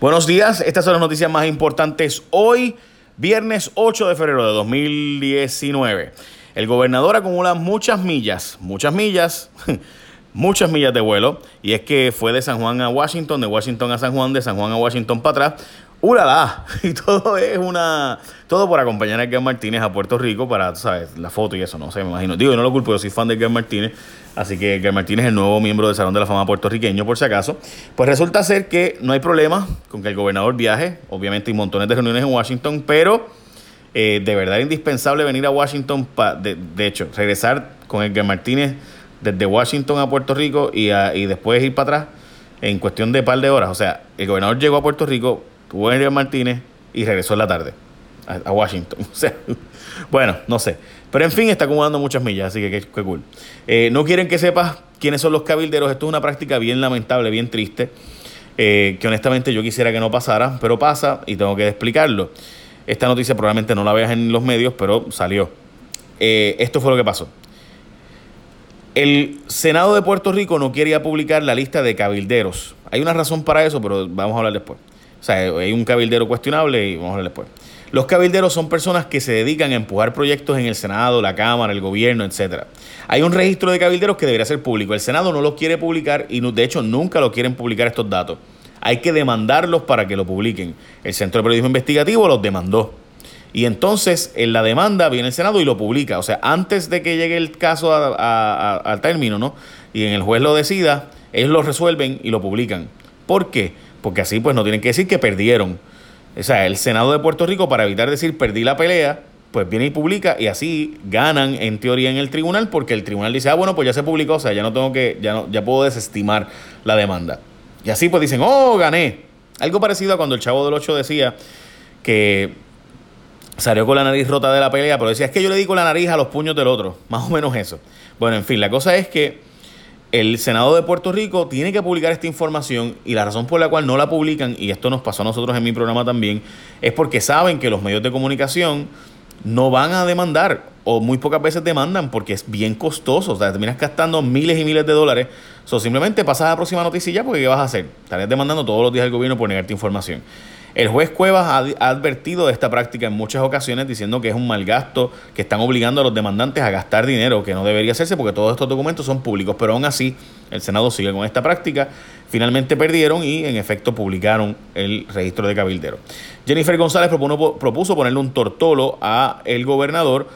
Buenos días, estas son las noticias más importantes hoy, viernes 8 de febrero de 2019. El gobernador acumula muchas millas, muchas millas, muchas millas de vuelo, y es que fue de San Juan a Washington, de Washington a San Juan, de San Juan a Washington para atrás, ¡Ulala! Y todo es una. Todo por acompañar a Edgar Martínez a Puerto Rico para, ¿sabes? La foto y eso, no sé, me imagino. Digo, yo no lo culpo, yo soy fan de Edgar Martínez. Así que Edgar Martínez es el nuevo miembro del Salón de la Fama puertorriqueño, por si acaso. Pues resulta ser que no hay problema con que el gobernador viaje. Obviamente hay montones de reuniones en Washington, pero eh, de verdad es indispensable venir a Washington. Pa, de, de, hecho, regresar con Edgar Martínez desde Washington a Puerto Rico y, a, y después ir para atrás en cuestión de par de horas. O sea, el gobernador llegó a Puerto Rico tuvo a Martínez y regresó en la tarde a, Washington. O sea, bueno, no sé. Pero en fin, está acumulando muchas millas, así que qué, cool. Eh, no quieren que sepas quiénes son los cabilderos. Esto es una práctica bien lamentable, bien triste, eh, que honestamente yo quisiera que no pasara, pero pasa y tengo que explicarlo. Esta noticia probablemente no la veas en los medios, pero salió. Eh, esto fue lo que pasó. El Senado de Puerto Rico no quería publicar la lista de cabilderos. Hay una razón para eso, pero vamos a hablar después. O sea, hay un cabildero cuestionable y vamos a ver después. Los cabilderos son personas que se dedican a empujar proyectos en el Senado, la Cámara, el gobierno, etc. Hay un registro de cabilderos que debería ser público. El Senado no lo quiere publicar y de hecho nunca lo quieren publicar estos datos. Hay que demandarlos para que lo publiquen. El Centro de Periodismo Investigativo los demandó. Y entonces en la demanda viene el Senado y lo publica. O sea, antes de que llegue el caso al término, ¿no? Y en el juez lo decida, ellos lo resuelven y lo publican. ¿Por qué? Porque así pues no tienen que decir que perdieron. O sea, el Senado de Puerto Rico, para evitar decir perdí la pelea, pues viene y publica y así ganan en teoría en el tribunal porque el tribunal dice, ah, bueno, pues ya se publicó, o sea, ya no tengo que, ya, no, ya puedo desestimar la demanda. Y así pues dicen, oh, gané. Algo parecido a cuando el chavo del 8 decía que salió con la nariz rota de la pelea, pero decía, es que yo le di con la nariz a los puños del otro. Más o menos eso. Bueno, en fin, la cosa es que el Senado de Puerto Rico tiene que publicar esta información y la razón por la cual no la publican, y esto nos pasó a nosotros en mi programa también, es porque saben que los medios de comunicación no van a demandar o muy pocas veces demandan porque es bien costoso, o sea, terminas gastando miles y miles de dólares, o simplemente pasas a la próxima noticia ya porque ¿qué vas a hacer? Estarías demandando todos los días al gobierno por negarte información. El juez Cuevas ha, advertido de esta práctica en muchas ocasiones diciendo que es un mal gasto, que están obligando a los demandantes a gastar dinero, que no debería hacerse porque todos estos documentos son públicos, pero aún así el Senado sigue con esta práctica. Finalmente perdieron y en efecto publicaron el registro de cabildero. Jennifer González propuso ponerle un tortolo a el gobernador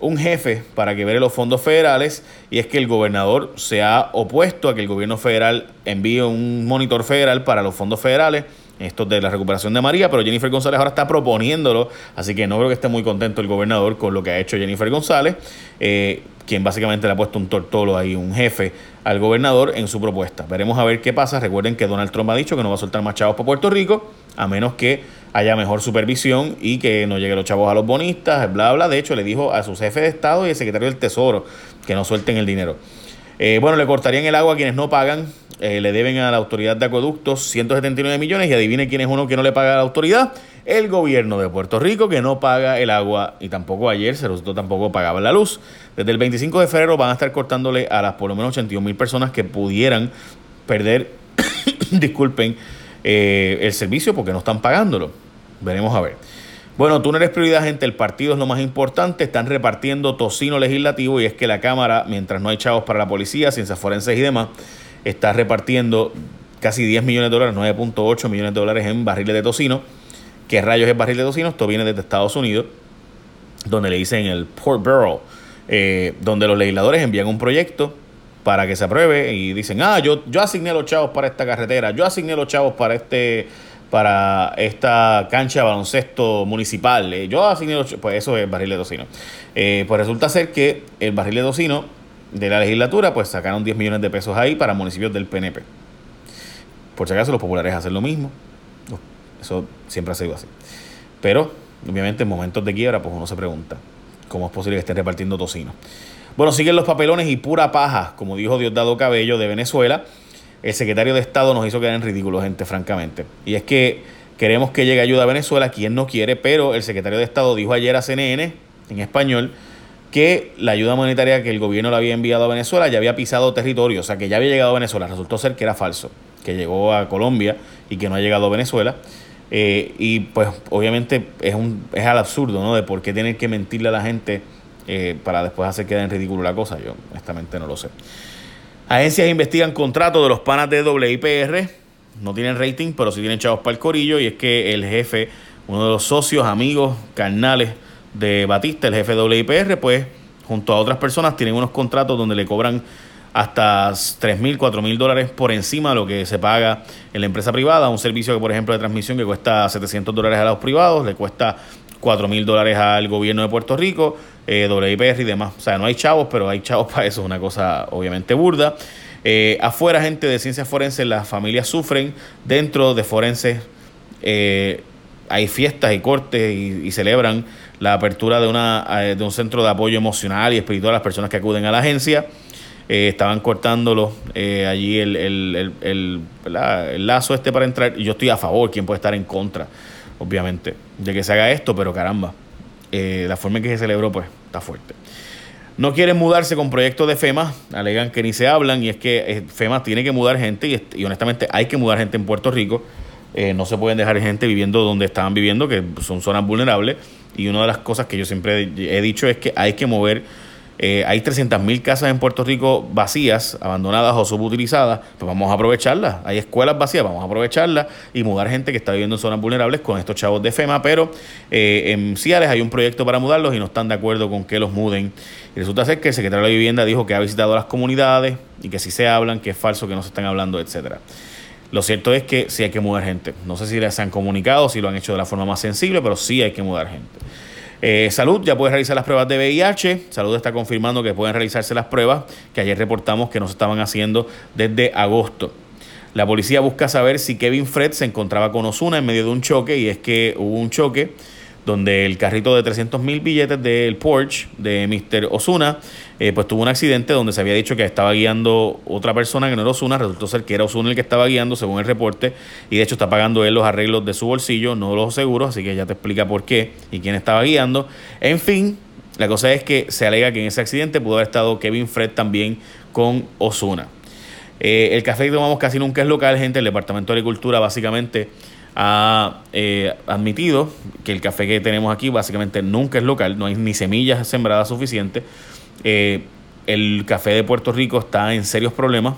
un jefe para que vea los fondos federales y es que el gobernador se ha opuesto a que el gobierno federal envíe un monitor federal para los fondos federales esto de la recuperación de María, pero Jennifer González ahora está proponiéndolo, así que no creo que esté muy contento el gobernador con lo que ha hecho Jennifer González, eh, quien básicamente le ha puesto un tortolo ahí, un jefe al gobernador en su propuesta. Veremos a ver qué pasa. Recuerden que Donald Trump ha dicho que no va a soltar más chavos para Puerto Rico, a menos que haya mejor supervisión y que no lleguen los chavos a los bonistas, bla, bla. De hecho, le dijo a su jefe de Estado y al secretario del Tesoro que no suelten el dinero. Eh, bueno, le cortarían el agua a quienes no pagan eh, le deben a la autoridad de acueductos 179 millones y adivine quién es uno que no le paga a la autoridad. El gobierno de Puerto Rico que no paga el agua y tampoco ayer se resultó tampoco pagaba la luz. Desde el 25 de febrero van a estar cortándole a las por lo menos 81 mil personas que pudieran perder, disculpen, eh, el servicio porque no están pagándolo. Veremos a ver. Bueno, tú no eres prioridad, gente. El partido es lo más importante. Están repartiendo tocino legislativo y es que la Cámara, mientras no hay chavos para la policía, ciencias forenses y demás, está repartiendo casi 10 millones de dólares, 9.8 millones de dólares en barriles de tocino. ¿Qué rayos es barril de tocino? Esto viene desde Estados Unidos, donde le dicen el Port Barrel, eh, donde los legisladores envían un proyecto para que se apruebe y dicen, ah, yo, yo asigné los chavos para esta carretera, yo asigné los chavos para este para esta cancha de baloncesto municipal, eh, yo asigné los pues eso es barril de tocino. Eh, pues resulta ser que el barril de tocino de la legislatura, pues sacaron 10 millones de pesos ahí para municipios del PNP. Por si acaso los populares hacen lo mismo. Eso siempre ha sido así. Pero, obviamente, en momentos de quiebra, pues uno se pregunta, ¿cómo es posible que estén repartiendo tocino? Bueno, siguen los papelones y pura paja, como dijo Diosdado Cabello de Venezuela. El secretario de Estado nos hizo quedar en ridículo, gente, francamente. Y es que queremos que llegue ayuda a Venezuela, quien no quiere, pero el secretario de Estado dijo ayer a CNN, en español, que la ayuda monetaria que el gobierno le había enviado a Venezuela ya había pisado territorio, o sea que ya había llegado a Venezuela. Resultó ser que era falso, que llegó a Colombia y que no ha llegado a Venezuela. Eh, y pues obviamente es, un, es al absurdo, ¿no? De por qué tener que mentirle a la gente eh, para después hacer quedar en ridículo la cosa. Yo honestamente no lo sé. Agencias investigan contratos de los panas de WIPR. No tienen rating, pero sí tienen chavos para el corillo. Y es que el jefe, uno de los socios, amigos, carnales de Batista, el jefe de WIPR, pues junto a otras personas tienen unos contratos donde le cobran hasta 3 mil, 4 mil dólares por encima de lo que se paga en la empresa privada. Un servicio que, por ejemplo, de transmisión que cuesta 700 dólares a los privados, le cuesta 4 mil dólares al gobierno de Puerto Rico, eh, WIPR y demás. O sea, no hay chavos, pero hay chavos para eso, es una cosa obviamente burda. Eh, afuera, gente de ciencias forenses, las familias sufren. Dentro de forenses eh, hay fiestas y cortes y, celebran la apertura de, una, eh, de un centro de apoyo emocional y espiritual a las personas que acuden a la agencia. Eh, estaban cortándolo eh, allí el, el, el, el, lazo este para entrar. Y yo estoy a favor, ¿quién puede estar en contra? Obviamente, de que se haga esto, pero caramba, la forma en que se celebró, pues, está fuerte. No quieren mudarse con proyectos de FEMA, alegan que ni se hablan, y es que FEMA tiene que mudar gente, y honestamente hay que mudar gente en Puerto Rico. No se pueden dejar gente viviendo donde estaban viviendo, que son zonas vulnerables. Y una de las cosas que yo siempre he dicho es que hay que mover eh, hay 300.000 casas en Puerto Rico vacías, abandonadas o subutilizadas, pues vamos a aprovecharlas. Hay escuelas vacías, vamos a aprovecharlas y mudar gente que está viviendo en zonas vulnerables con estos chavos de FEMA, pero eh, en Ciales hay un proyecto para mudarlos y no están de acuerdo con que los muden. Y resulta ser que el secretario de la Vivienda dijo que ha visitado las comunidades y que si se hablan, que es falso, que no se están hablando, etcétera. Lo cierto es que sí hay que mudar gente. No sé si les han comunicado, si lo han hecho de la forma más sensible, pero sí hay que mudar gente. Eh, Salud ya puede realizar las pruebas de VIH. Salud está confirmando que pueden realizarse las pruebas que ayer reportamos que no se estaban haciendo desde agosto. La policía busca saber si Kevin Fred se encontraba con Osuna en medio de un choque y es que hubo un choque donde el carrito de 300 mil billetes del Porsche de Mr. Osuna, eh, pues tuvo un accidente donde se había dicho que estaba guiando otra persona que no era Osuna, resultó ser que era Osuna el que estaba guiando, según el reporte, y de hecho está pagando él los arreglos de su bolsillo, no los seguros, así que ya te explica por qué y quién estaba guiando. En fin, la cosa es que se alega que en ese accidente pudo haber estado Kevin Fred también con Osuna. Eh, el café que tomamos casi nunca es local, gente. El Departamento de Agricultura básicamente ha eh, admitido que el café que tenemos aquí básicamente nunca es local, no hay ni semillas sembradas suficientes. Eh, el café de Puerto Rico está en serios problemas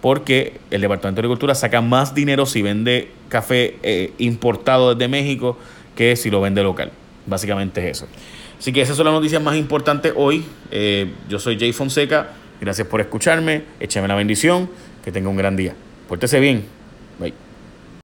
porque el Departamento de Agricultura saca más dinero si vende café eh, importado desde México que si lo vende local. Básicamente es eso. Así que esas son las noticias más importantes hoy. yo soy Jay Fonseca. Gracias por escucharme. Échame la bendición. Que tenga un gran día. Pórtese bien. Bye.